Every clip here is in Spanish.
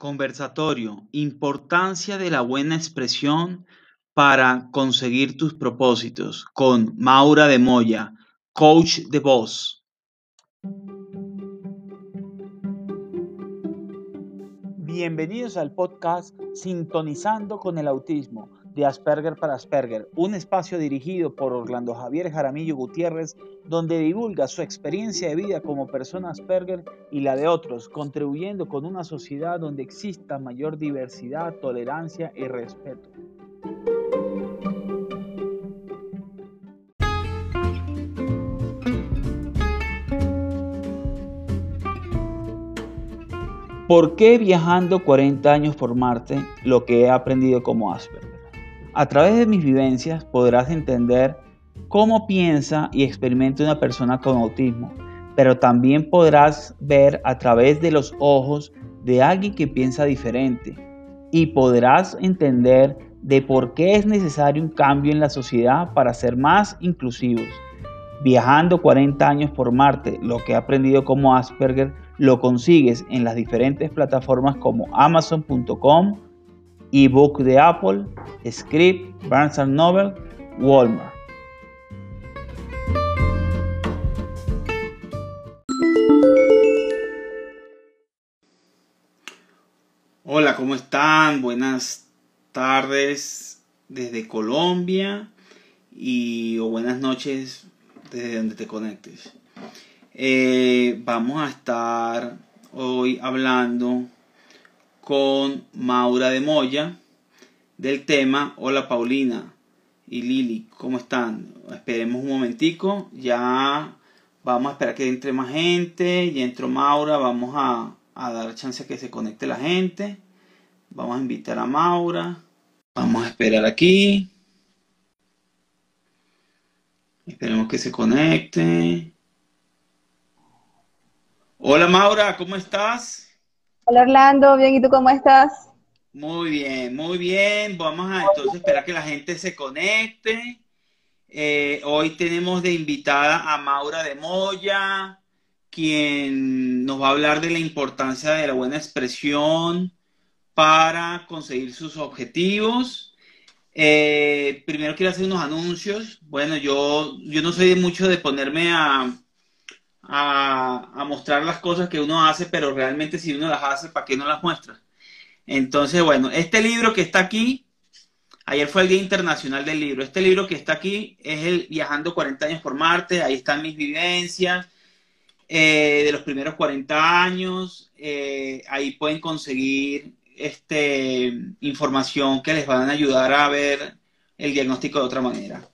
Conversatorio: Importancia de la buena expresión para conseguir tus propósitos con Maura de Moya, coach de voz. Bienvenidos al podcast Sintonizando con el Autismo de Asperger para Asperger, un espacio dirigido por Orlando Javier Jaramillo Gutiérrez, donde divulga su experiencia de vida como persona Asperger y la de otros, contribuyendo con una sociedad donde exista mayor diversidad, tolerancia y respeto. ¿Por qué viajando 40 años por Marte lo que he aprendido como Asperger? A través de mis vivencias podrás entender cómo piensa y experimenta una persona con autismo, pero también podrás ver a través de los ojos de alguien que piensa diferente y podrás entender de por qué es necesario un cambio en la sociedad para ser más inclusivos. Viajando 40 años por Marte, lo que he aprendido como Asperger lo consigues en las diferentes plataformas como amazon.com, ebook de Apple, Script, Barnes Noble, Walmart. Hola, ¿cómo están? Buenas tardes desde Colombia y o buenas noches desde donde te conectes. Eh, vamos a estar hoy hablando con Maura de Moya del tema Hola Paulina y Lili, ¿cómo están? Esperemos un momentico, ya vamos a esperar que entre más gente, ya entró Maura, vamos a, a dar chance a que se conecte la gente, vamos a invitar a Maura, vamos a esperar aquí, esperemos que se conecte. Hola Maura, ¿cómo estás? Hola Orlando, bien, ¿y tú cómo estás? Muy bien, muy bien. Vamos a entonces esperar que la gente se conecte. Eh, hoy tenemos de invitada a Maura de Moya, quien nos va a hablar de la importancia de la buena expresión para conseguir sus objetivos. Eh, primero quiero hacer unos anuncios. Bueno, yo, yo no soy mucho de ponerme a, a, mostrar las cosas que uno hace, pero realmente si uno las hace, ¿para qué no las muestra? Entonces, bueno, este libro que está aquí, ayer fue el Día Internacional del Libro, este libro que está aquí es el Viajando 40 años por Marte, ahí están mis vivencias eh, de los primeros 40 años, eh, ahí pueden conseguir este, información que les van a ayudar a ver el diagnóstico de otra manera.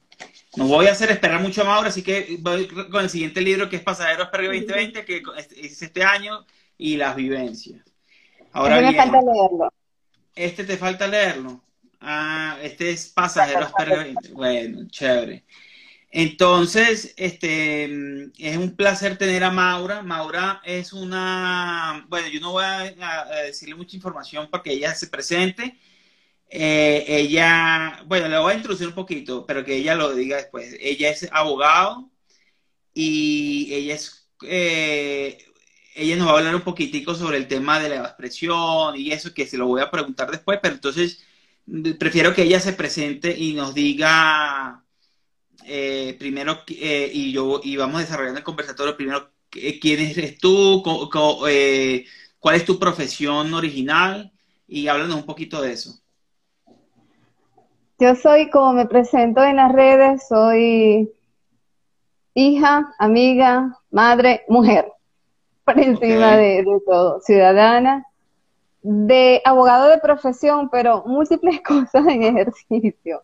No voy a hacer esperar mucho a Mauro, así que voy con el siguiente libro que es Pasajeros Perry 2020, que es este año, y las vivencias. Ahora este me falta leerlo. Este te falta leerlo. Ah, este es Pasajeros Perry 2020. Bueno, chévere. Entonces, este es un placer tener a Maura. Maura es una, bueno, yo no voy a decirle mucha información para que ella se presente eh, ella, bueno, le voy a introducir un poquito, pero que ella lo diga después. Ella es abogado y ella es, eh, ella nos va a hablar un poquitico sobre el tema de la expresión y eso que se lo voy a preguntar después, pero entonces prefiero que ella se presente y nos diga eh, primero y yo y vamos desarrollando el conversatorio primero quién eres tú, cuál es tu profesión original y háblanos un poquito de eso. Yo soy, como me presento en las redes, soy hija, amiga, madre, mujer, por encima de, todo, ciudadana, de abogado de profesión, pero múltiples cosas en ejercicio.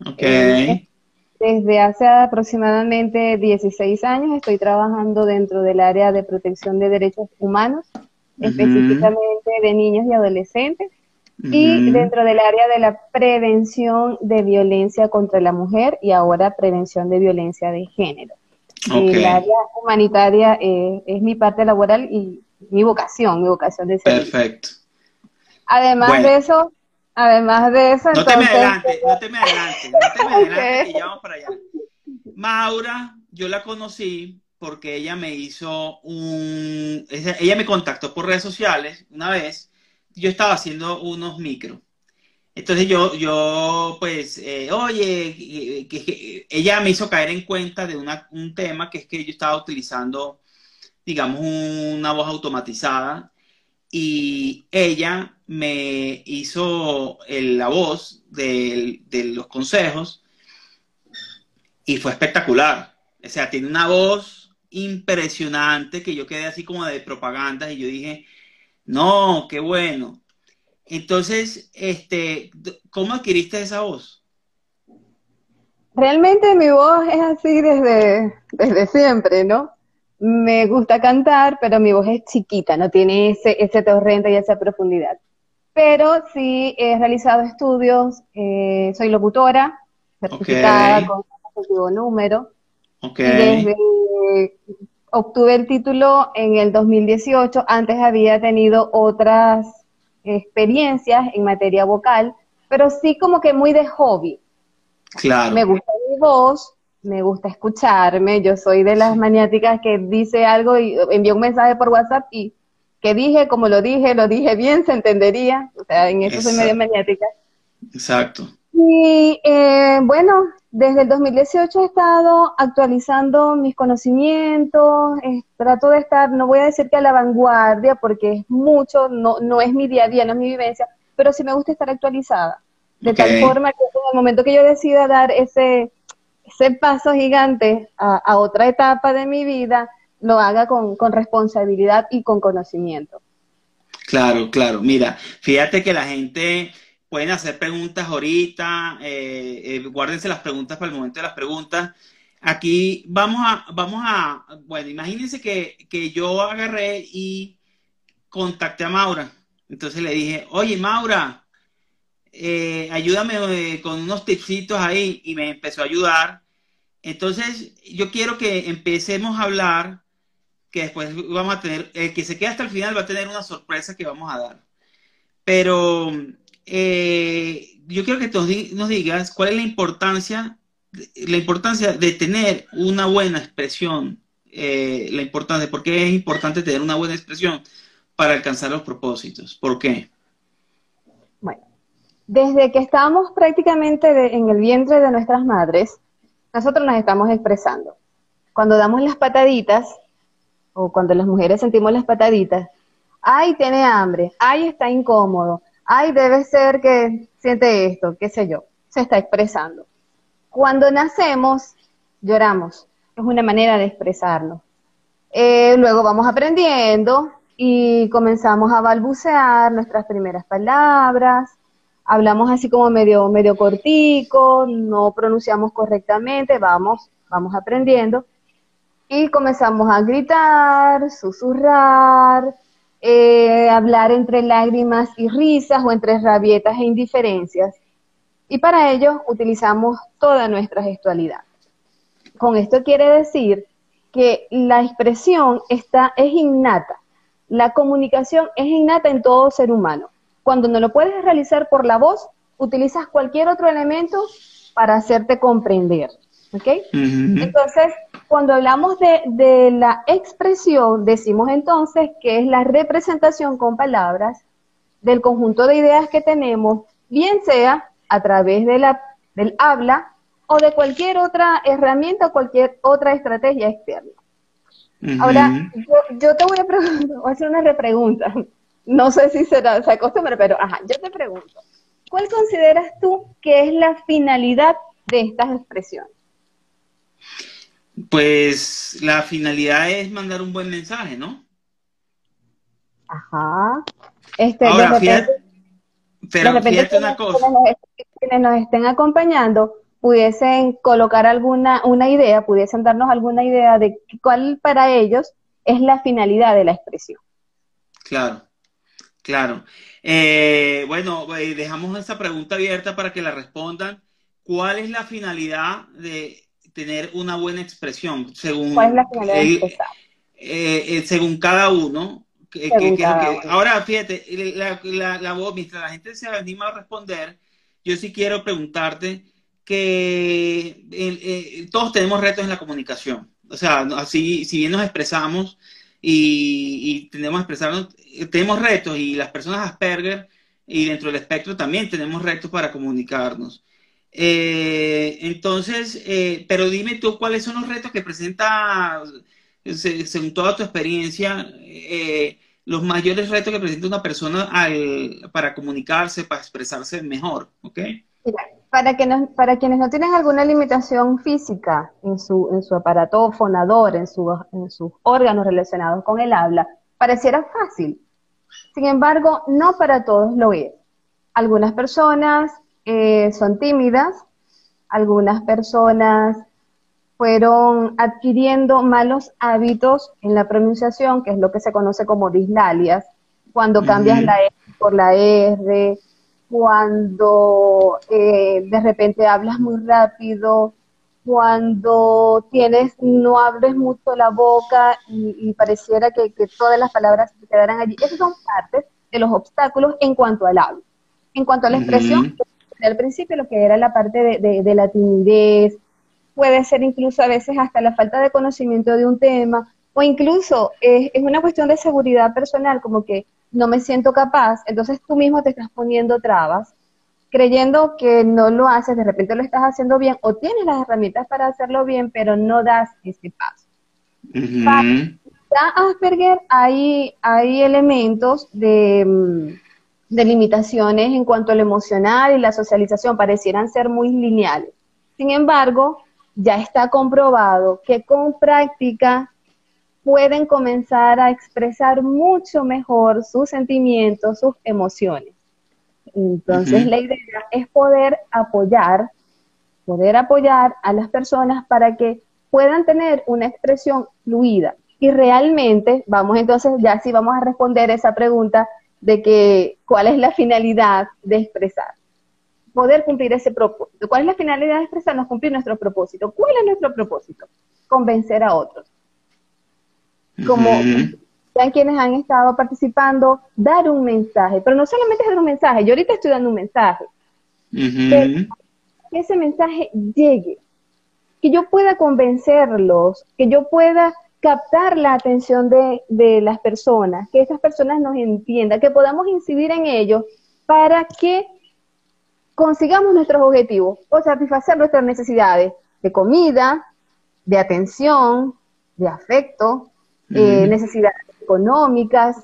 Okay. desde hace aproximadamente 16 años estoy trabajando dentro del área de protección de derechos humanos, específicamente de niños y adolescentes y dentro del área de la prevención de violencia contra la mujer y ahora prevención de violencia de género. El área humanitaria eh, es mi parte laboral y mi vocación, mi vocación de servicio. Perfecto. Además de eso, además de eso, no te me adelante, no te me adelante, no te me adelante, que ya vamos para allá. Maura, yo la conocí porque ella me hizo un, ella me contactó por redes sociales una vez yo estaba haciendo unos micros. Entonces yo, yo pues, eh, oye, que, ella me hizo caer en cuenta de un tema que es que yo estaba utilizando, digamos, una voz automatizada y ella me hizo la voz de, de los consejos y fue espectacular. O sea, tiene una voz impresionante que yo quedé así como de propaganda y yo dije, no, qué bueno. Entonces, este, ¿cómo adquiriste esa voz? Realmente mi voz es así desde, desde siempre, ¿no? Me gusta cantar, pero mi voz es chiquita, no tiene ese, ese torrente y esa profundidad. Pero sí he realizado estudios, eh, soy locutora, certificada con un número. Okay. Desde obtuve el título en el 2018, antes había tenido otras experiencias en materia vocal, pero sí como que muy de hobby. Claro. Me gusta mi voz, me gusta escucharme, yo soy de las maniáticas que dice algo y envía un mensaje por WhatsApp y que dije, como lo dije, lo dije bien, se entendería, o sea, en eso soy medio maniática. Exacto. Y eh, bueno, desde el 2018 he estado actualizando mis conocimientos, trato de estar, no voy a decir que a la vanguardia, porque es mucho, no, no es mi día a día, no es mi vivencia, pero sí me gusta estar actualizada, de tal forma que en el momento que yo decida dar ese, ese paso gigante a, otra etapa de mi vida, lo haga con, con responsabilidad y con conocimiento. Claro, claro. Mira, fíjate que la gente pueden hacer preguntas ahorita, eh, eh, guárdense las preguntas para el momento de las preguntas. Aquí vamos a, vamos a, bueno, imagínense que, yo agarré y contacté a Maura. Entonces le dije, oye, Maura, eh, ayúdame con unos tipsitos ahí y me empezó a ayudar. Entonces, yo quiero que empecemos a hablar, que después vamos a tener, el que se quede hasta el final va a tener una sorpresa que vamos a dar. Pero eh, yo quiero que nos digas cuál es la importancia, la importancia de tener una buena expresión, eh, la importancia, por qué es importante tener una buena expresión para alcanzar los propósitos. ¿Por qué? Bueno, desde que estamos prácticamente en el vientre de nuestras madres, nosotros nos estamos expresando. Cuando damos las pataditas, o cuando las mujeres sentimos las pataditas, ay, tiene hambre, ay, está incómodo, ay, debe ser que siente esto, qué sé yo, se está expresando. Cuando nacemos, lloramos, es una manera de expresarlo. Eh, luego vamos aprendiendo y comenzamos a balbucear nuestras primeras palabras, hablamos así como medio, medio cortico, no pronunciamos correctamente, vamos, vamos aprendiendo y comenzamos a gritar, susurrar, eh, hablar entre lágrimas y risas o entre rabietas e indiferencias. Y para ello utilizamos toda nuestra gestualidad. Con esto quiere decir que la expresión está, es innata. La comunicación es innata en todo ser humano. Cuando no lo puedes realizar por la voz, utilizas cualquier otro elemento para hacerte comprender. ¿Ok? Entonces, cuando hablamos de, la expresión, decimos entonces que es la representación con palabras del conjunto de ideas que tenemos, bien sea a través de la, del habla o de cualquier otra herramienta cualquier otra estrategia externa. Ahora, yo, te voy a, voy a hacer una repregunta. No sé si será, se acostumbra, pero ajá, yo te pregunto, ¿cuál consideras tú que es la finalidad de estas expresiones? Pues la finalidad es mandar un buen mensaje, ¿no? Ajá. Este, Ahora, fíjate, pero fíjate una cosa. Quienes nos estén acompañando pudiesen colocar alguna una idea, pudiesen darnos alguna idea de cuál para ellos es la finalidad de la expresión. Claro, claro. Eh, bueno, eh, dejamos esta pregunta abierta para que la respondan. ¿Cuál es la finalidad de tener una buena expresión según, eh, eh, según cada uno. ahora, fíjate, la, voz, mientras la gente se anima a responder, yo sí quiero preguntarte que eh, todos tenemos retos en la comunicación. O sea, así, si bien nos expresamos, y, tenemos expresarnos, tenemos retos y las personas Asperger y dentro del espectro también tenemos retos para comunicarnos. Eh, entonces, eh, pero dime tú cuáles son los retos que presenta, según toda tu experiencia, eh, los mayores retos que presenta una persona para comunicarse, para expresarse mejor, ¿ok? para, que para quienes no tienen alguna limitación física en su, en su aparato fonador, en, en sus órganos relacionados con el habla, pareciera fácil. Sin embargo, no para todos lo es. Algunas personas eh, son tímidas, algunas personas fueron adquiriendo malos hábitos en la pronunciación, que es lo que se conoce como dislalias, cuando cambias la E por la R, cuando eh, de repente hablas muy rápido, cuando tienes, no hables mucho la boca y, pareciera que, todas las palabras se quedaran allí. Esas son partes de los obstáculos en cuanto al habla. En cuanto a la expresión, al principio lo que era la parte de, la timidez, puede ser incluso a veces hasta la falta de conocimiento de un tema, o incluso es una cuestión de seguridad personal, como que no me siento capaz, entonces tú mismo te estás poniendo trabas, creyendo que no lo haces, de repente lo estás haciendo bien o tienes las herramientas para hacerlo bien, pero no das ese paso. Para Asperger hay, hay elementos de, mm, de limitaciones en cuanto al emocional y la socialización, parecieran ser muy lineales. Sin embargo, ya está comprobado que con práctica pueden comenzar a expresar mucho mejor sus sentimientos, sus emociones. Entonces, la idea es poder apoyar, poder apoyar a las personas para que puedan tener una expresión fluida. Y realmente, vamos entonces, ya sí vamos a responder esa pregunta de que cuál es la finalidad de expresar. Poder cumplir ese propósito. ¿Cuál es la finalidad de expresarnos? Cumplir nuestro propósito. ¿Cuál es nuestro propósito? Convencer a otros como sean quienes han estado participando, dar un mensaje, pero no solamente dar un mensaje, yo ahorita estoy dando un mensaje, que ese mensaje llegue, que yo pueda convencerlos, que yo pueda captar la atención de, de las personas, que esas personas nos entiendan, que podamos incidir en ellos para que consigamos nuestros objetivos o satisfacer nuestras necesidades de comida, de atención, de afecto, eh, necesidades económicas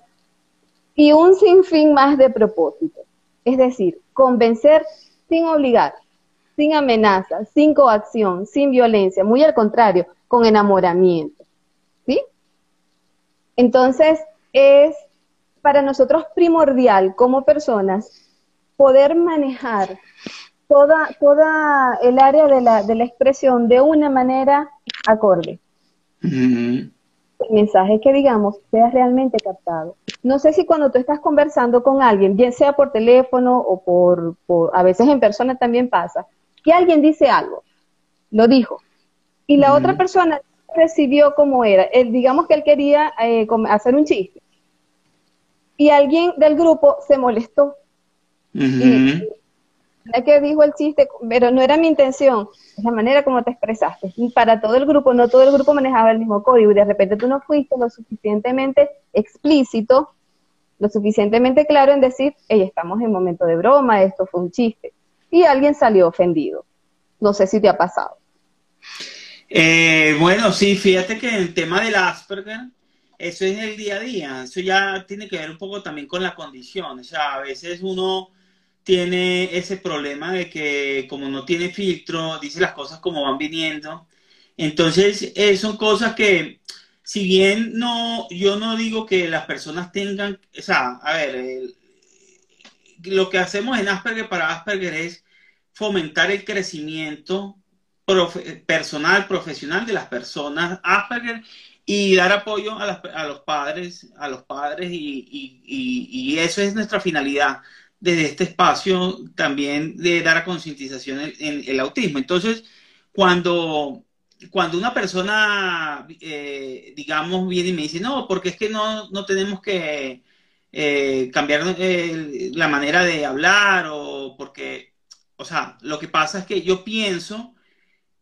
y un sinfín más de propósitos. Es decir, convencer sin obligar, sin amenaza, sin coacción, sin violencia, muy al contrario, con enamoramiento. Entonces, es para nosotros primordial como personas poder manejar toda, toda el área de la, de la expresión de una manera acorde. El mensaje que digamos sea realmente captado. No sé si cuando tú estás conversando con alguien, bien sea por teléfono o por, a veces en persona también pasa, que alguien dice algo, lo dijo, y la otra persona recibió como era. Él, digamos que él quería eh, hacer un chiste. Y alguien del grupo se molestó que dijo el chiste, pero no era mi intención, es la manera como te expresaste. Y para todo el grupo, no todo el grupo manejaba el mismo código y de repente tú no fuiste lo suficientemente explícito, lo suficientemente claro en decir, hey, estamos en momento de broma, esto fue un chiste. Y alguien salió ofendido. No sé si te ha pasado. Eh, bueno, sí, fíjate que el tema del Asperger, eso es el día a día, eso ya tiene que ver un poco también con la condición, o sea, a veces uno tiene ese problema de que como no tiene filtro, dice las cosas como van viniendo. Entonces, eh, son cosas que, si bien no, yo no digo que las personas tengan, o sea, a ver, lo que hacemos en Asperger para Asperger es fomentar el crecimiento personal, profesional de las personas Asperger y dar apoyo a, los padres, a los padres y, eso es nuestra finalidad desde este espacio también de dar a concientización en, el autismo. Entonces, cuando, cuando una persona, eh, digamos, viene y me dice, no, porque es que no, no tenemos que eh, cambiar la manera de hablar o porque, o sea, lo que pasa es que yo pienso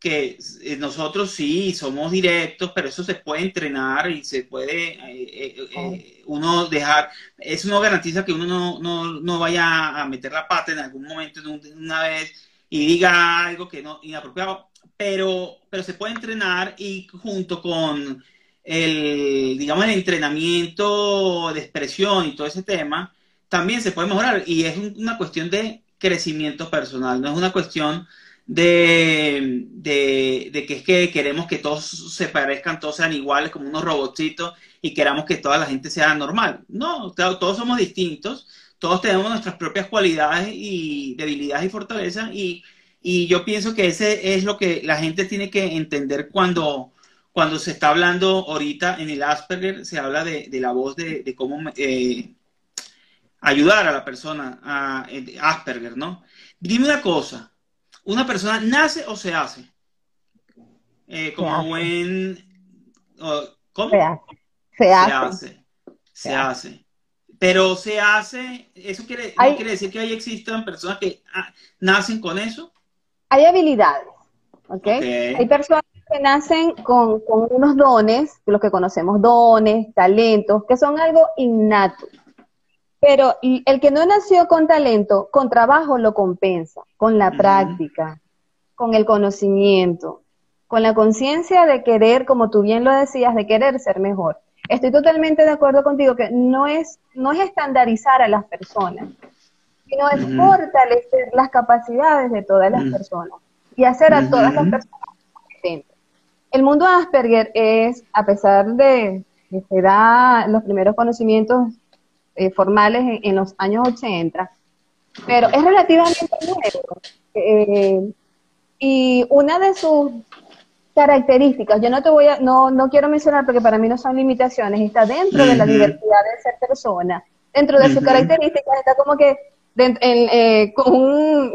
que eh, nosotros sí somos directos, pero eso se puede entrenar y se puede eh, eh, uno dejar, eso no garantiza que uno no, vaya a meter la pata en algún momento una vez y diga algo que no inapropiado, pero, pero se puede entrenar y junto con el, digamos, el entrenamiento de expresión y todo ese tema, también se puede mejorar y es una cuestión de crecimiento personal, no es una cuestión de, de, que es que queremos que todos se parezcan, todos sean iguales como unos robotcitos y queramos que toda la gente sea normal. No, todos somos distintos, todos tenemos nuestras propias cualidades y debilidades y fortalezas y, y yo pienso que ese es lo que la gente tiene que entender cuando, cuando se está hablando ahorita en el Asperger, se habla de, la voz de, cómo eh, ayudar a la persona a, Asperger, ¿no? Dime una cosa, ¿Una persona nace o se hace? Eh, como buen... ¿Cómo? Se hace. Se hace. Se hace. Pero se hace, ¿eso quiere, quiere decir que ahí existan personas que ah, nacen con eso? Hay habilidades, ¿ok? Hay personas que nacen con, con unos dones, los que conocemos dones, talentos, que son algo innato. Pero el que no nació con talento, con trabajo lo compensa, con la práctica, con el conocimiento, con la conciencia de querer, como tú bien lo decías, de querer ser mejor. Estoy totalmente de acuerdo contigo que no es, no es estandarizar a las personas, sino es fortalecer las capacidades de todas las personas y hacer a todas las personas competentes. El mundo Asperger es, a pesar de que se da los primeros conocimientos eh, formales en, los años 80, pero es relativamente nuevo. Eh, y una de sus características, yo no te voy a, no, no quiero mencionar porque para mí no son limitaciones, está dentro de la diversidad de ser persona, dentro de sus características está como que eh,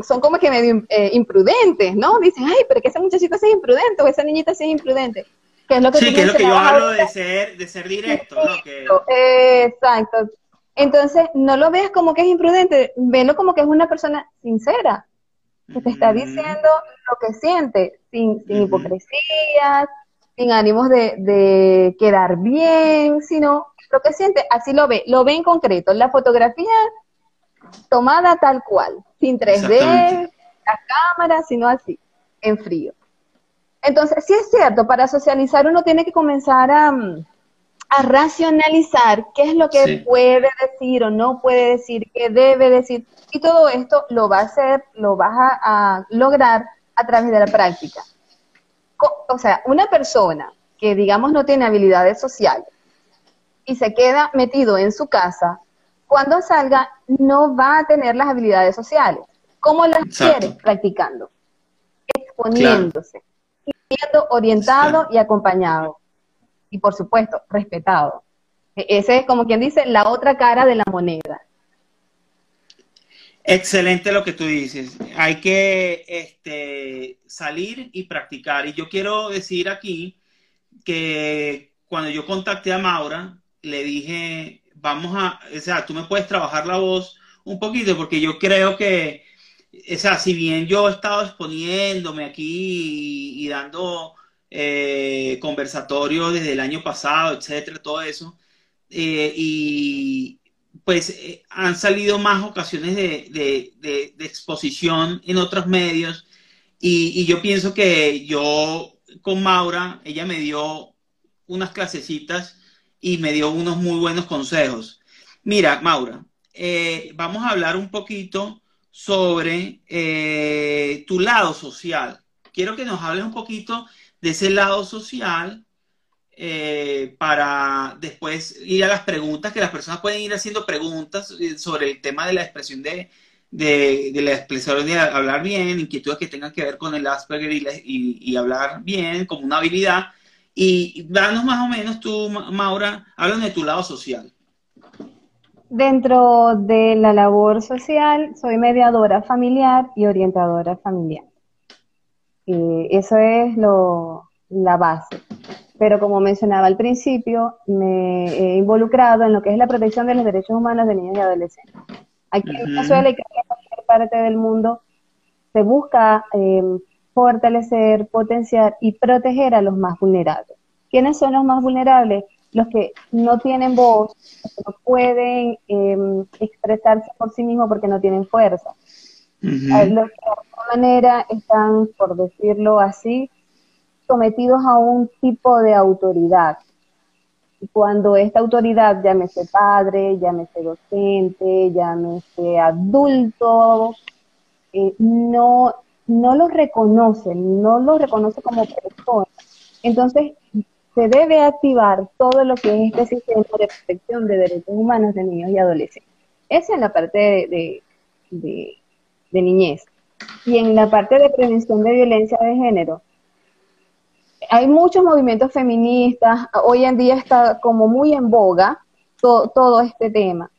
son como que medio imprudentes, ¿no? Dicen, ay, pero que ese muchachito es imprudente o esa niñita es imprudente. Que es lo que sí, que es lo que yo hablo de ser, de ser directo, ¿no? Que... Exacto. Entonces, no lo veas como que es imprudente, velo como que es una persona sincera, que te está diciendo lo que siente, sin, sin hipocresías, sin ánimos de, quedar bien, sino lo que siente, así lo ve, lo ve en concreto. La fotografía tomada tal cual, sin 3D, la cámara, sino así, en frío. Entonces, sí es cierto, para socializar uno tiene que comenzar a, mm, a racionalizar qué es lo que puede decir o no puede decir, qué debe decir. Y todo esto lo va a hacer, lo vas a, lograr a través de la práctica. O sea, una persona que digamos no tiene habilidades sociales y se queda metido en su casa, cuando salga no va a tener las habilidades sociales. ¿Cómo las quiere? Practicando, exponiéndose, siendo orientado y acompañado y por supuesto, respetado. E-, ese es como quien dice la otra cara de la moneda. Excelente lo que tú dices. Hay que este, salir y practicar. Y yo quiero decir aquí que cuando yo contacté a Maura, le dije, vamos a, o sea, tú me puedes trabajar la voz un poquito, porque yo creo que, o sea, si bien yo he estado exponiéndome aquí y dando eh, conversatorio desde el año pasado, etcétera, todo eso. Eh, y pues eh, han salido más ocasiones de, exposición en otros medios. Y, yo pienso que yo con Maura, ella me dio unas clasecitas y me dio unos muy buenos consejos. Mira, Maura, vamos a hablar un poquito sobre tu lado social. Quiero que nos hables un poquito de ese lado social eh, para después ir a las preguntas, que las personas pueden ir haciendo preguntas eh, sobre el tema de la expresión de, de, la expresión de hablar bien, inquietudes que tengan que ver con el Asperger y, hablar bien como una habilidad. Y danos más o menos tú, Maura, háblanos de tu lado social. Dentro de la labor social, soy mediadora familiar y orientadora familiar. Y eso es lo, la base. Pero como mencionaba al principio, me he involucrado en lo que es la protección de los derechos humanos de niños y adolescentes. Aquí en Venezuela y en cualquier parte del mundo se busca eh, fortalecer, potenciar y proteger a los más vulnerables. ¿Quiénes son los más vulnerables? Los que no tienen voz, los que no pueden em, expresarse por sí mismos porque no tienen fuerza. Los que de alguna manera están, por decirlo así, sometidos a un tipo de autoridad. Cuando esta autoridad, llámese padre, llámese docente, llámese adulto, eh, no, no lo reconoce, no lo reconoce como persona. Entonces, se debe activar todo lo que es este sistema de protección de derechos humanos de niños y adolescentes. Esa es la parte de niñez. Y en la parte de prevención de violencia de género, hay muchos movimientos feministas, hoy en día está como muy en boga todo este tema.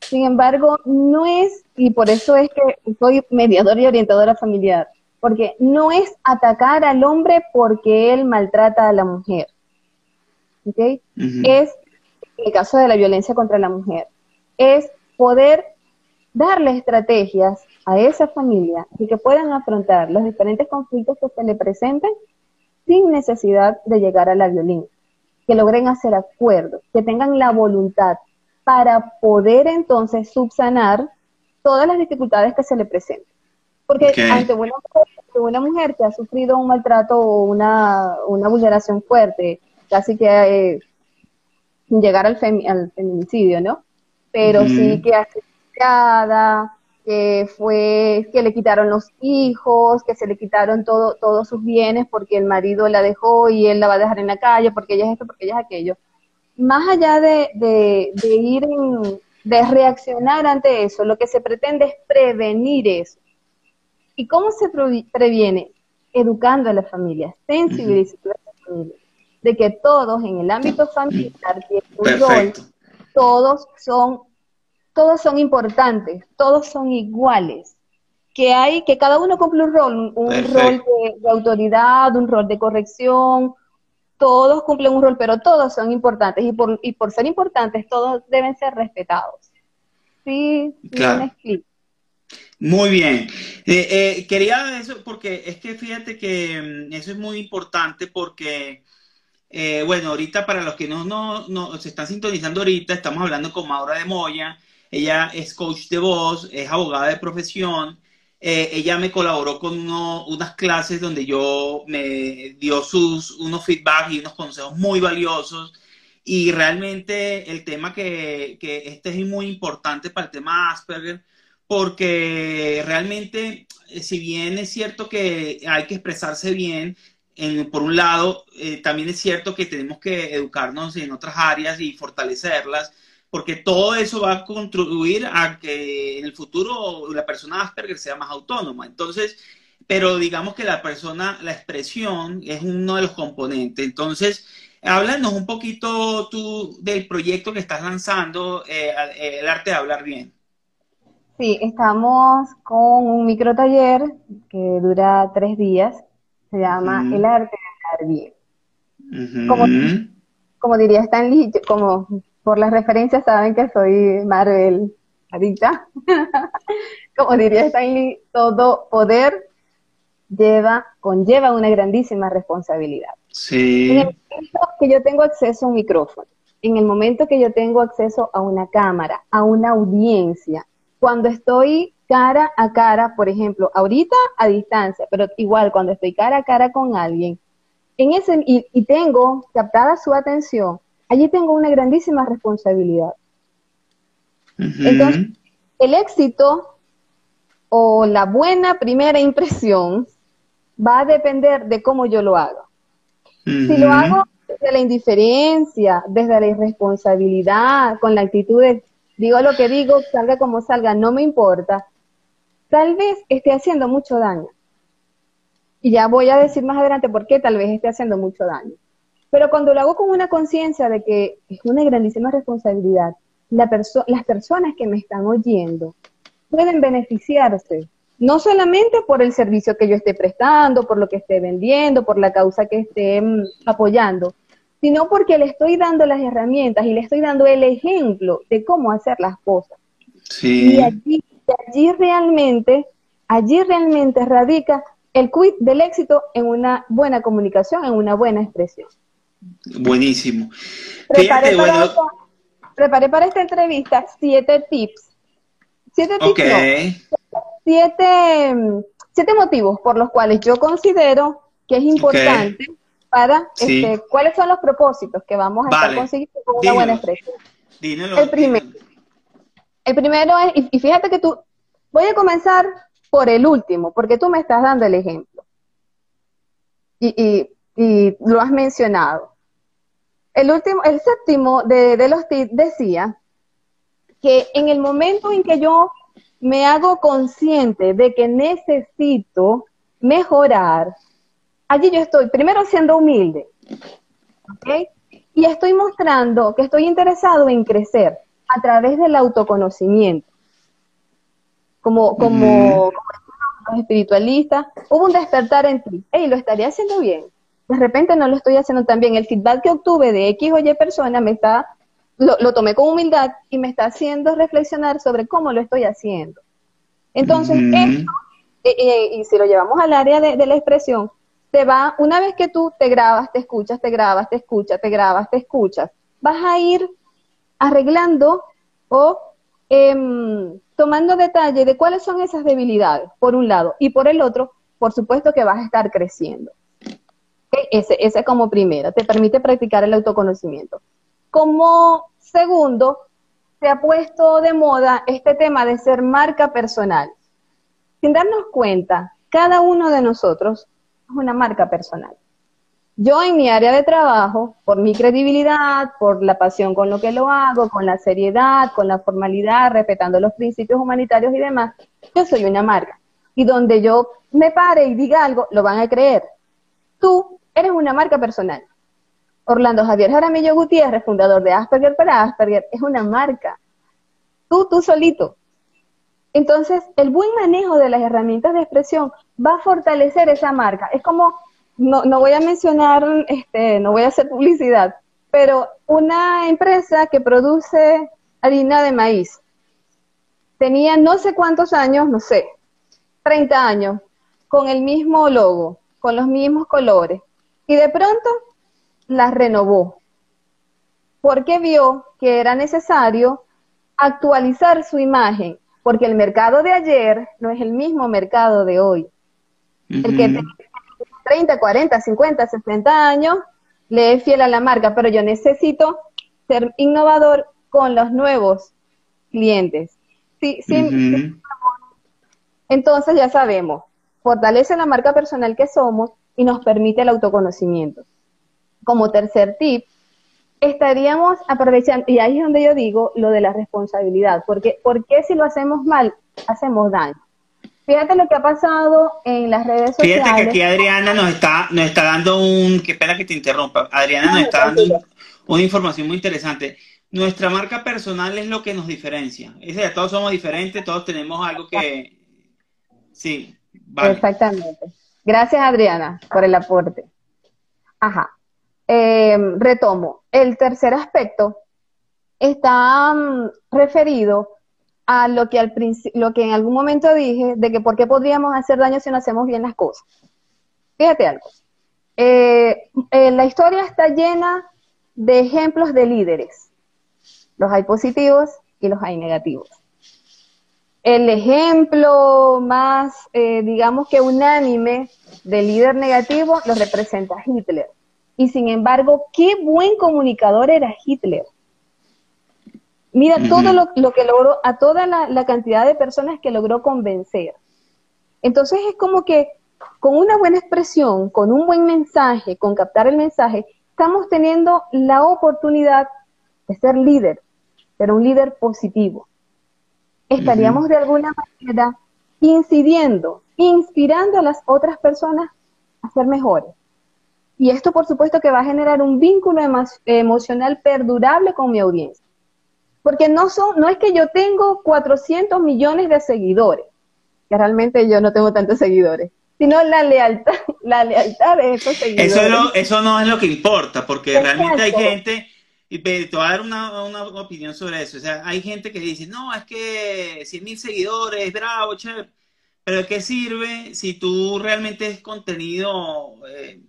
Sin embargo, no es, y por eso es que soy mediadora y orientadora familiar, porque no es atacar al hombre porque él maltrata a la mujer. ¿Ok? Es, en el caso de la violencia contra la mujer, es poder darle estrategias a esa familia y que puedan afrontar los diferentes conflictos que se le presenten sin necesidad de llegar a la violencia, que logren hacer acuerdos, que tengan la voluntad para poder entonces subsanar todas las dificultades que se le presenten. Porque ante, una mujer, que ha sufrido un maltrato o una, vulneración fuerte, casi que eh, sin llegar al, al, feminicidio, ¿no? Pero sí que ha sido que fue que le quitaron los hijos, que se le quitaron todo, todos sus bienes porque el marido la dejó y él la va a dejar en la calle porque ella es esto, porque ella es aquello. Más allá de, de, ir de reaccionar ante eso, lo que se pretende es prevenir eso. ¿Y cómo se previene? Educando a las familias, sensibilizando a las familias, de que todos en el ámbito familiar tienen un rol, todos son todos son importantes, todos son iguales. Que hay, que cada uno cumple un rol, un, rol de, autoridad, un rol de corrección, todos cumplen un rol, pero todos son importantes y por, y por ser importantes todos deben ser respetados. Sí, claro. Muy bien. Eh, eh, quería eso porque es que fíjate que mm, eso es muy importante porque, eh, bueno, ahorita para los que no, no, no se están sintonizando ahorita, estamos hablando con Maura de Moya, ella es coach de voz, es abogada de profesión. Eh, ella me colaboró con unas clases donde yo me dio sus unos feedback y unos consejos muy valiosos. Y realmente el tema que, que este es muy importante para el tema Asperger, porque realmente, eh, si bien es cierto que hay que expresarse bien, en, por un lado, eh, también es cierto que tenemos que educarnos en otras áreas y fortalecerlas porque todo eso va a contribuir a que en el futuro la persona Asperger sea más autónoma. Entonces, pero digamos que la persona, la expresión es uno de los componentes. Entonces, háblanos un poquito tú del proyecto que estás lanzando, eh, eh, el arte de hablar bien. Sí, estamos con un micro taller que dura tres días, se llama El arte de hablar bien. como, como diría Stanley, como por las referencias saben que soy Marvel adicta. Como diría Stanley, todo poder lleva, conlleva una grandísima responsabilidad. Sí. En el momento que yo tengo acceso a un micrófono, en el momento que yo tengo acceso a una cámara, a una audiencia, cuando estoy cara a cara, por ejemplo, ahorita a distancia, pero igual cuando estoy cara a cara con alguien, en ese, y, y tengo captada su atención, allí tengo una grandísima responsabilidad. Entonces, el éxito o la buena primera impresión va a depender de cómo yo lo hago. Si lo hago desde la indiferencia, desde la irresponsabilidad, con la actitud de digo lo que digo, salga como salga, no me importa, tal vez esté haciendo mucho daño. Y ya voy a decir más adelante por qué tal vez esté haciendo mucho daño. Pero cuando lo hago con una conciencia de que es una grandísima responsabilidad, la las personas que me están oyendo pueden beneficiarse, no solamente por el servicio que yo esté prestando, por lo que esté vendiendo, por la causa que esté mm, apoyando, sino porque le estoy dando las herramientas y le estoy dando el ejemplo de cómo hacer las cosas. Sí. Y allí, allí realmente, allí realmente radica el quid del éxito en una buena comunicación, en una buena expresión. Buenísimo. Preparé, para, esta, preparé para esta entrevista siete tips. Siete tips. siete, siete motivos por los cuales yo considero que es importante para este, cuáles son los propósitos que vamos a estar consiguiendo con una buena expresión. el primero. El primero es, y fíjate que tú, voy a comenzar por el último, porque tú me estás dando el ejemplo. Y, lo has mencionado. El último, el séptimo de, de los tips decía que en el momento en que yo me hago consciente de que necesito mejorar, allí yo estoy, primero siendo humilde, ¿ok? Y estoy mostrando que estoy interesado en crecer a través del autoconocimiento como, como, los espiritualistas, hubo un despertar en ti, hey, lo estaría haciendo bien. De repente no lo estoy haciendo tan bien. El feedback que obtuve de X o Y persona me está, lo, tomé con humildad y me está haciendo reflexionar sobre cómo lo estoy haciendo. Entonces, esto, eh, eh, y si lo llevamos al área de, de la expresión, te va, una vez que tú te grabas, te escuchas, te grabas, te escuchas, te grabas, te escuchas, vas a ir arreglando o Em, tomando detalle de cuáles son esas debilidades, por un lado, y por el otro, por supuesto que vas a estar creciendo. Ese, ese como primero, te permite practicar el autoconocimiento. Como segundo, se ha puesto de moda este tema de ser marca personal. Sin darnos cuenta, cada uno de nosotros es una marca personal. Yo en mi área de trabajo, por mi credibilidad, por la pasión con lo que lo hago, con la seriedad, con la formalidad, respetando los principios humanitarios y demás, yo soy una marca. Y donde yo me pare y diga algo, lo van a creer. Tú eres una marca personal. Orlando Javier Jaramillo Gutiérrez, fundador de Asperger para Asperger, es una marca. Tú, tú solito. Entonces, el buen manejo de las herramientas de expresión va a fortalecer esa marca. Es como no, no voy a mencionar, este, no voy a hacer publicidad, pero una empresa que produce harina de maíz tenía no sé cuántos años, no sé, 30 años, con el mismo logo, con los mismos colores, y de pronto la renovó, porque vio que era necesario actualizar su imagen, porque el mercado de ayer no es el mismo mercado de hoy. El que 30, 40, 50, 60 años, le es fiel a la marca, pero yo necesito ser innovador con los nuevos clientes. Sí, sí, Entonces ya sabemos, fortalece la marca personal que somos y nos permite el autoconocimiento. Como tercer tip, estaríamos aprovechando, y ahí es donde yo digo lo de la responsabilidad, porque ¿por qué si lo hacemos mal, hacemos daño? Fíjate lo que ha pasado en las redes sociales. Fíjate que aquí Adriana nos está, nos está dando un, qué pena que te interrumpa, Adriana nos está dando una información muy interesante. Nuestra marca personal es lo que nos diferencia. Es decir, todos somos diferentes, todos tenemos algo que... Sí, vale. Exactamente. Gracias Adriana por el aporte. Ajá. Eh, retomo. El tercer aspecto está mm, referido a lo que, al lo que en algún momento dije de que por qué podríamos hacer daño si no hacemos bien las cosas. Fíjate algo. Eh, eh, la historia está llena de ejemplos de líderes. Los hay positivos y los hay negativos. El ejemplo más, eh, digamos que unánime de líder negativo lo representa Hitler. Y sin embargo, qué buen comunicador era Hitler. Mira todo lo, que logró, a toda la, cantidad de personas que logró convencer. Entonces es como que con una buena expresión, con un buen mensaje, con captar el mensaje, estamos teniendo la oportunidad de ser líder, pero un líder positivo. Estaríamos de alguna manera incidiendo, inspirando a las otras personas a ser mejores. Y esto, por supuesto, que va a generar un vínculo emocional perdurable con mi audiencia. Porque no, son, no es que yo tengo 400 millones de seguidores, que realmente yo no tengo tantos seguidores, sino la lealtad, la lealtad de esos seguidores. Eso, eso no es lo que importa, porque realmente hay gente, y te voy a dar una, una, opinión sobre eso, o sea, hay gente que dice, no, es que 100 mil seguidores, bravo, chévere, pero ¿de qué sirve si tú realmente es contenido, eh,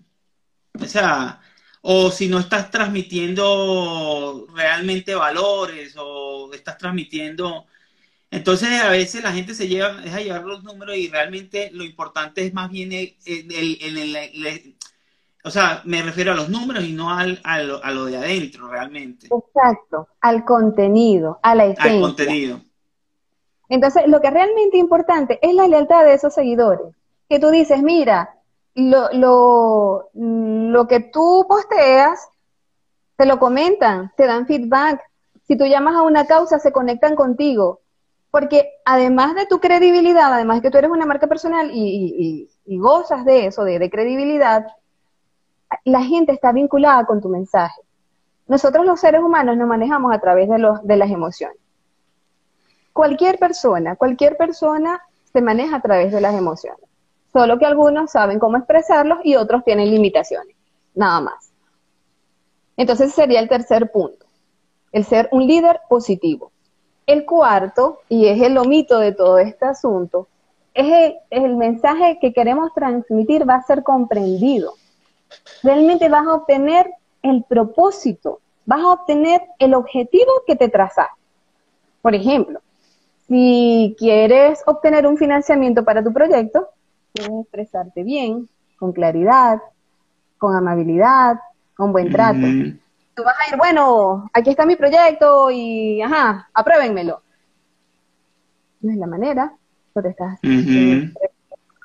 o sea, o si no estás transmitiendo realmente valores o estás transmitiendo... Entonces a veces la gente se lleva, deja llevar los números y realmente lo importante es más bien el, o sea, me refiero a los números y no al, a, lo, de adentro realmente. Exacto, al contenido, a la esencia. Al contenido. Entonces, lo que es realmente importante es la lealtad de esos seguidores. Que tú dices, mira, lo, lo, lo que tú posteas, te lo comentan, te dan feedback. Si tú llamas a una causa, se conectan contigo. Porque además de tu credibilidad, además de que tú eres una marca personal y, y, gozas de eso, de, de credibilidad, la gente está vinculada con tu mensaje. Nosotros los seres humanos nos manejamos a través de, los, de las emociones. Cualquier persona, cualquier persona se maneja a través de las emociones. Solo que algunos saben cómo expresarlos y otros tienen limitaciones. Nada más. Entonces sería el tercer punto, el ser un líder positivo. El cuarto, y es el omito de todo este asunto, es el, el mensaje que queremos transmitir va a ser comprendido realmente vas a obtener el propósito, vas a obtener el objetivo que te trazas. Por ejemplo, si quieres obtener un financiamiento para tu proyecto, tienes que expresarte bien, con claridad, con amabilidad, con buen trato. Tú vas a ir, bueno, aquí está mi proyecto y, ajá, apruébenmelo. No es la manera, pero estás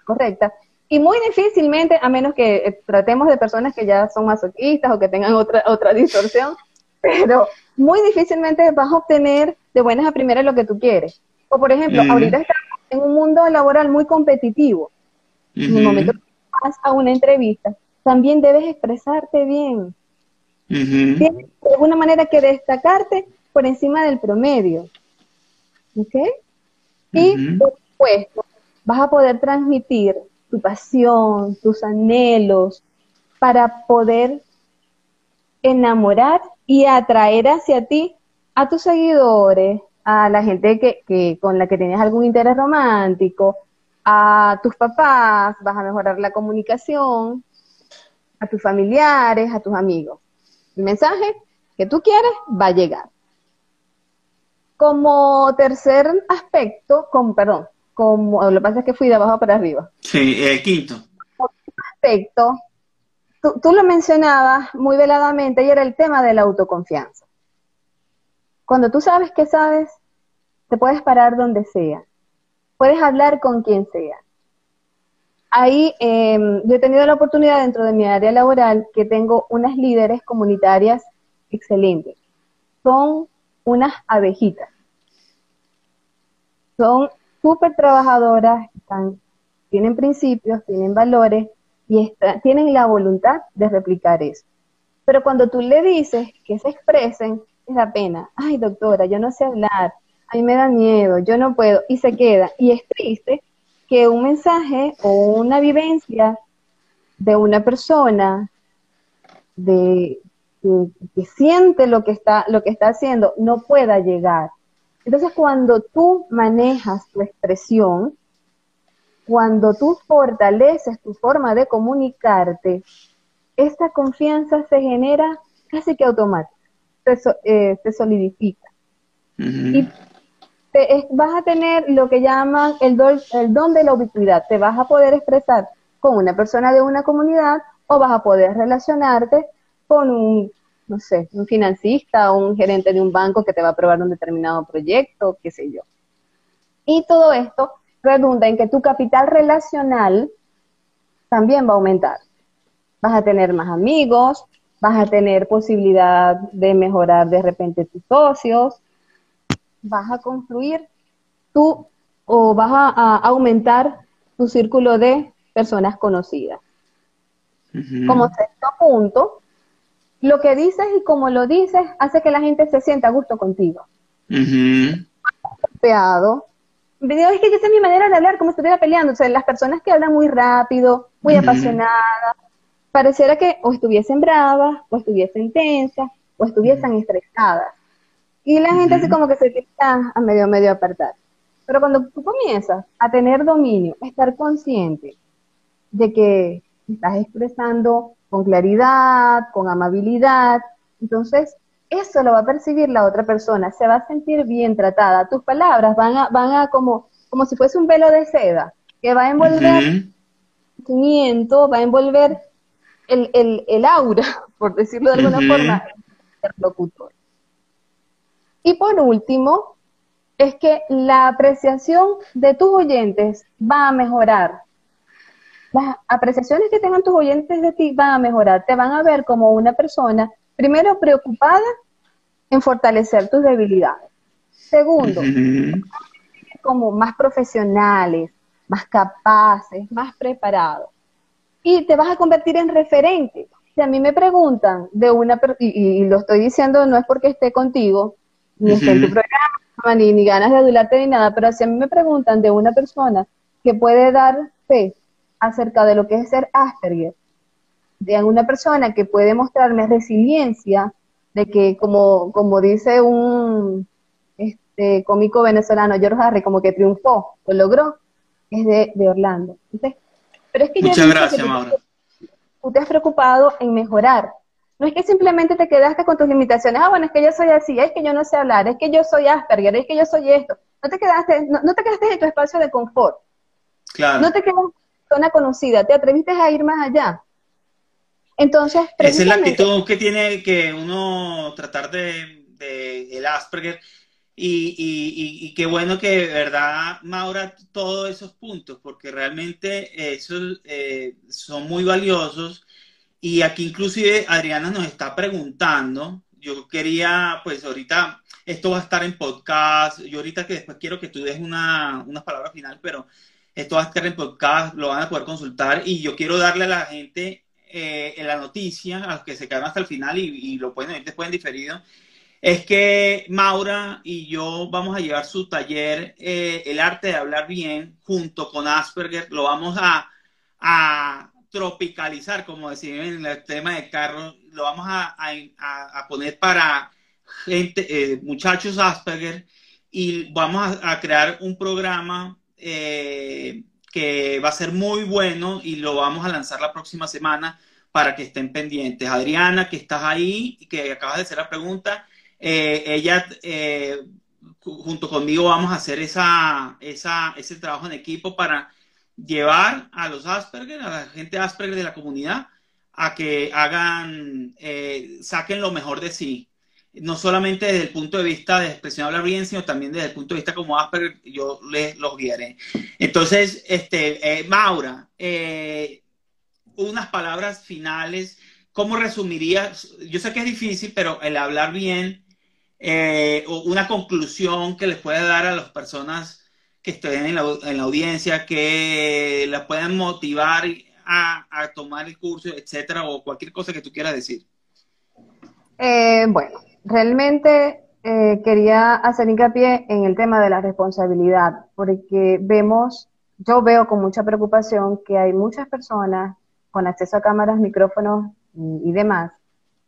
correcta. Y muy difícilmente, a menos que eh, tratemos de personas que ya son masoquistas o que tengan otra, otra distorsión, pero muy difícilmente vas a obtener de buenas a primeras lo que tú quieres. O por ejemplo, ahorita estamos en un mundo laboral muy competitivo. En el momento que vas a una entrevista, también debes expresarte bien. Tienes de alguna manera que destacarte por encima del promedio. ¿Ok? Y por supuesto, vas a poder transmitir tu pasión, tus anhelos, para poder enamorar y atraer hacia ti a tus seguidores, a la gente que, con la que tienes algún interés romántico, a tus papás, vas a mejorar la comunicación, a tus familiares, a tus amigos. El mensaje que tú quieres va a llegar. Como tercer aspecto, con, perdón, como, lo que pasa es que fui de abajo para arriba. Sí, el quinto. Aspecto, tú, tú lo mencionabas muy veladamente y era el tema de la autoconfianza. Cuando tú sabes que sabes, te puedes parar donde sea, puedes hablar con quien sea. Ahí em, yo he tenido la oportunidad dentro de mi área laboral que tengo unas líderes comunitarias excelentes. Son unas abejitas. Son súper trabajadoras, están, tienen principios, tienen valores y tienen la voluntad de replicar eso. Pero cuando tú le dices que se expresen, es la pena. Ay, doctora, yo no sé hablar, a mí me da miedo, yo no puedo, y se queda. Y es triste que un mensaje o una vivencia de una persona de, que, que, siente lo que está, lo que está haciendo no pueda llegar. Entonces, cuando tú manejas tu expresión, cuando tú fortaleces tu forma de comunicarte, esta confianza se genera casi que automática, se, eh, solidifica. Y vas a tener lo que llaman el el don de la ubicuidad. Te vas a poder expresar con una persona de una comunidad o vas a poder relacionarte con un no sé, un financista o un gerente de un banco que te va a aprobar un determinado proyecto, qué sé yo. Y todo esto redunda en que tu capital relacional también va a aumentar. Vas a tener más amigos, vas a tener posibilidad de mejorar de repente tus socios, vas a construir tú o vas a, aumentar tu círculo de personas conocidas. Como sexto punto, lo que dices y como lo dices hace que la gente se sienta a gusto contigo. Uh es que esa es mi manera de hablar, como si estuviera peleando. O sea, las personas que hablan muy rápido, muy apasionadas, pareciera que o estuviesen bravas, o estuviesen tensas, o estuviesen estresadas. Y la gente así como que se quita a medio medio apartar. Pero cuando tú comienzas a tener dominio, a estar consciente de que estás expresando con claridad, con amabilidad, entonces eso lo va a percibir la otra persona, se va a sentir bien tratada. Tus palabras van a, van a como, como si fuese un velo de seda, que va a envolver uh va a envolver el, el, el, aura, por decirlo de alguna forma, del interlocutor. Y por último, es que la apreciación de tus oyentes va a mejorar. Las apreciaciones que tengan tus oyentes de ti van a mejorar. Te van a ver como una persona, primero, preocupada en fortalecer tus debilidades. Segundo, como más profesionales, más capaces, más preparados. Y te vas a convertir en referente. Si a mí me preguntan de una, y, y lo estoy diciendo no es porque esté contigo, ni esté en tu programa, ni, ni ganas de adularte ni nada, pero si a mí me preguntan de una persona que puede dar fe acerca de lo que es ser Asperger, de una persona que puede mostrarme resiliencia, de que como, como dice un este, cómico venezolano, George Harry, como que triunfó, lo logró, es de, de Orlando. pero es que Muchas gracias, Maura. Tú te has preocupado en mejorar. No es que simplemente te quedaste con tus limitaciones. Ah, bueno, es que yo soy así, es que yo no sé hablar, es que yo soy Asperger, es que yo soy esto. No te quedaste, no, no te quedaste en tu espacio de confort. Claro. No te quedaste en zona conocida, te atreviste a ir más allá. Entonces, esa es la actitud que tiene que uno tratar de, de el Asperger. Y, y, y, qué bueno que, verdad, Maura, todos esos puntos, porque realmente esos eh, son muy valiosos. Y aquí inclusive Adriana nos está preguntando, yo quería, pues ahorita, esto va a estar en podcast, yo ahorita que después quiero que tú des una, una palabra final, pero esto va a estar en podcast, lo van a poder consultar y yo quiero darle a la gente eh, en la noticia, a los que se quedan hasta el final y, lo pueden ver después en diferido, es que Maura y yo vamos a llevar su taller, eh, El arte de hablar bien, junto con Asperger, lo vamos a, a tropicalizar, como decimos en el tema de carro, lo vamos a, a, poner para gente, eh, muchachos Asperger, y vamos a, crear un programa eh, que va a ser muy bueno y lo vamos a lanzar la próxima semana para que estén pendientes. Adriana, que estás ahí y que acabas de hacer la pregunta, eh, ella eh, junto conmigo vamos a hacer esa, esa, ese trabajo en equipo para llevar a los Asperger, a la gente Asperger de la comunidad, a que hagan, eh, saquen lo mejor de sí no solamente desde el punto de vista de expresión hablar bien, sino también desde el punto de vista como Asperger, yo les los guiaré. Entonces, este, eh, Maura, eh, unas palabras finales, ¿cómo resumirías? Yo sé que es difícil, pero el hablar bien, eh, una conclusión que les pueda dar a las personas que estén en la, en la audiencia, que las puedan motivar a, a, tomar el curso, etcétera, o cualquier cosa que tú quieras decir. bueno, realmente eh, quería hacer hincapié en el tema de la responsabilidad, porque vemos, yo veo con mucha preocupación que hay muchas personas con acceso a cámaras, micrófonos y, demás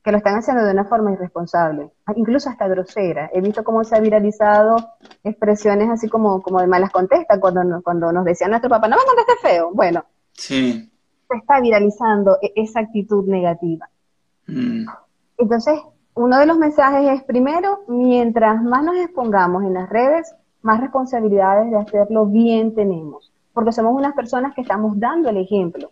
que lo están haciendo de una forma irresponsable, incluso hasta grosera. He visto cómo se ha viralizado expresiones así como, como de malas contestas cuando, cuando nos decía nuestro papá, no me contestes feo. Bueno, sí. se está viralizando e, esa actitud negativa. Mm. Entonces, uno de los mensajes es, primero, mientras más nos expongamos en las redes, más responsabilidades de hacerlo bien tenemos, porque somos unas personas que estamos dando el ejemplo.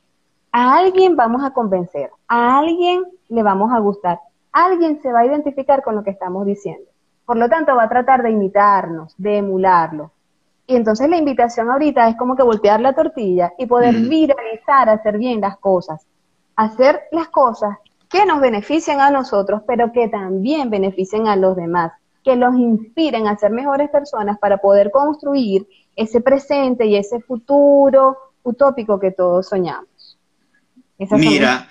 A alguien vamos a convencer, a alguien le vamos a gustar, alguien se va a identificar con lo que estamos diciendo. Por lo tanto, va a tratar de imitarnos, de emularlo. Y entonces la invitación ahorita es como que voltear la tortilla y poder viralizar, hacer bien las cosas. Hacer las cosas que nos beneficien a nosotros, pero que también beneficien a los demás, que los inspiren a ser mejores personas para poder construir ese presente y ese futuro utópico que todos soñamos. mira,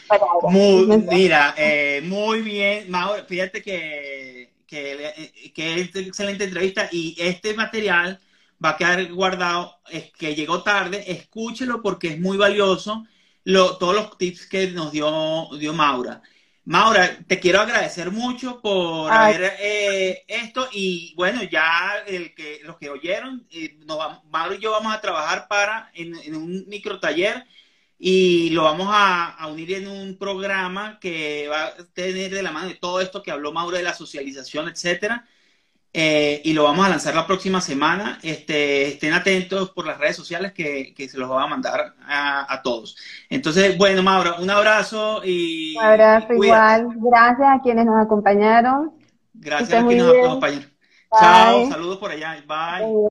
muy, mira eh, muy bien, Mauro, fíjate que, que, que es excelente entrevista y este material va a quedar guardado, es que llegó tarde, escúchelo porque es muy valioso lo, todos los tips que nos dio, dio Maura. Maura, te quiero agradecer mucho por haber eh, esto y bueno, ya el que los que oyeron, eh, Maura y yo vamos a trabajar para en, un micro taller y lo vamos a, unir en un programa que va a tener de la mano de todo esto que habló Maura de la socialización, etcétera. Eh, y lo vamos a lanzar la próxima semana. Este, estén atentos por las redes sociales que, se los va a mandar a, todos. Entonces, bueno, Maura, un abrazo y. Un abrazo igual. Gracias a quienes nos acompañaron. Gracias a quienes nos acompañaron. Chao, saludos por allá. Bye.